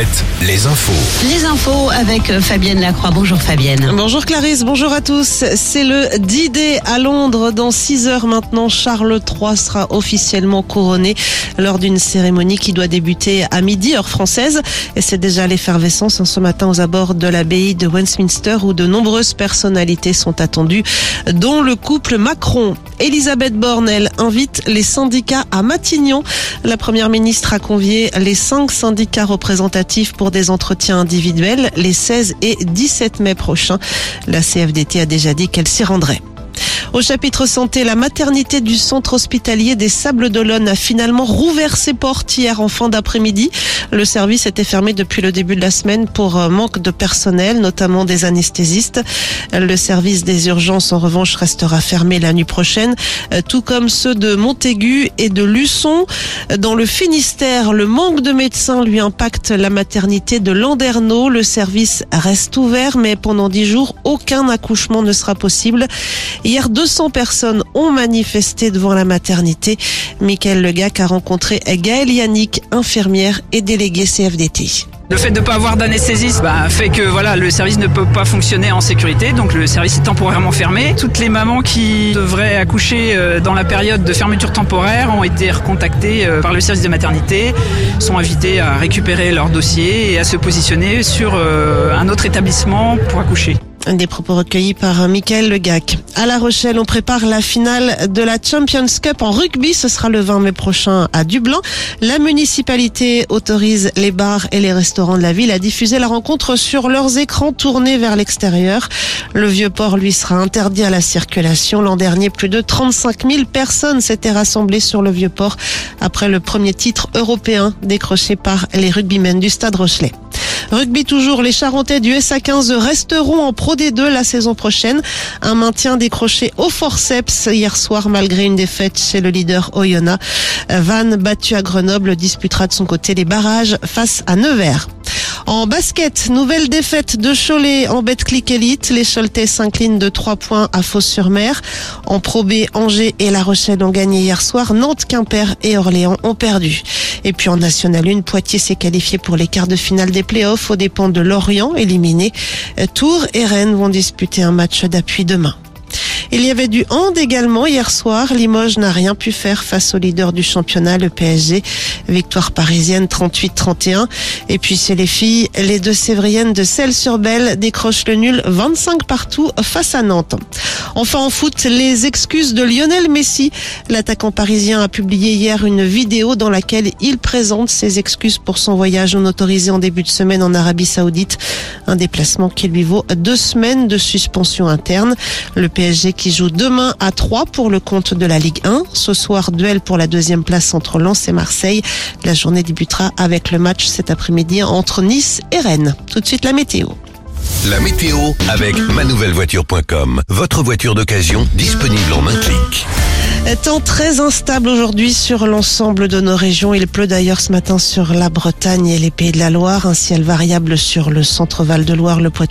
Alouette, les infos. Les infos avec euh, Fabienne Lacroix. Bonjour Fabienne. Bonjour Clarisse, bonjour à tous. C'est le D-Day à Londres. Dans 6 heures maintenant, Charles III sera officiellement couronné lors d'une cérémonie qui doit débuter à midi, heure française. Et c'est déjà l'effervescence hein, ce matin aux abords de l'abbaye de Westminster où de nombreuses personnalités sont attendues, dont le couple Macron. Elisabeth Borne, elle, invite les syndicats à Matignon. La première ministre a convié les cinq syndicats représentatifs pour des entretiens individuels les 16 et 17 mai prochains. La CFDT a déjà dit qu'elle s'y rendrait. Au chapitre santé, la maternité du centre hospitalier des Sables d'Olonne a finalement rouvert ses portes hier en fin d'après-midi. Le service était fermé depuis le début de la semaine pour euh, manque de personnel, notamment des anesthésistes. Le service des urgences, en revanche, restera fermé la nuit prochaine, euh, tout comme ceux de Montaigu et de Luçon. Dans le Finistère, le manque de médecins lui impacte la maternité de Landerneau. Le service reste ouvert, mais pendant dix jours, aucun accouchement ne sera possible. Hier, 200 personnes ont manifesté devant la maternité. Michael Legac a rencontré Gaëlle Yannick, infirmière et déléguée Le fait de ne pas avoir d'anesthésiste bah, fait que voilà le service ne peut pas fonctionner en sécurité, donc le service est temporairement fermé. Toutes les mamans qui devraient accoucher euh, dans la période de fermeture temporaire ont été recontactées euh, par le service de maternité, sont invitées à récupérer leur dossier et à se positionner sur euh, un autre établissement pour accoucher. Des propos recueillis par Michael Legac. À La Rochelle, on prépare la finale de la Champions Cup en rugby. Ce sera le 20 mai prochain à Dublin. La municipalité autorise les bars et les restaurants de la ville à diffuser la rencontre sur leurs écrans tournés vers l'extérieur. Le vieux port, lui, sera interdit à la circulation. L'an dernier, plus de 35 000 personnes s'étaient rassemblées sur le vieux port après le premier titre européen décroché par les rugbymen du Stade Rochelet. Rugby toujours, les Charentais du SA15 resteront en Pro D2 la saison prochaine. Un maintien décroché au forceps hier soir malgré une défaite chez le leader Oyonnax. Van, battu à Grenoble, disputera de son côté les barrages face à Nevers. En basket, nouvelle défaite de Cholet en Betclic Elite. Les Choletais s'inclinent de 3 points à Fos-sur-Mer. En Pro B, Angers et La Rochelle ont gagné hier soir. Nantes, Quimper et Orléans ont perdu. Et puis en National 1, Poitiers s'est qualifié pour les quarts de finale des playoffs aux dépens de Lorient, éliminé. Tours et Rennes vont disputer un match d'appui demain. Il y avait du hand également hier soir. Limoges n'a rien pu faire face au leader du championnat, le PSG. Victoire parisienne 38-31. Et puis chez les filles, les deux Sévriennes de Celles-sur-Belle décrochent le nul 25 partout face à Nantes. Enfin en foot, les excuses de Lionel Messi. L'attaquant parisien a publié hier une vidéo dans laquelle il présente ses excuses pour son voyage non autorisé en début de semaine en Arabie Saoudite. Un déplacement qui lui vaut deux semaines de suspension interne. Le PSG qui joue demain à 3 pour le compte de la Ligue 1. Ce soir, duel pour la deuxième place entre Lens et Marseille. La journée débutera avec le match cet après-midi entre Nice et Rennes. Tout de suite la météo. La météo avec manouvellevoiture.com. Votre voiture d'occasion disponible en un clic. Temps très instable aujourd'hui sur l'ensemble de nos régions. Il pleut d'ailleurs ce matin sur la Bretagne et les Pays de la Loire. Un ciel variable sur le centre Val de Loire, le Poitou.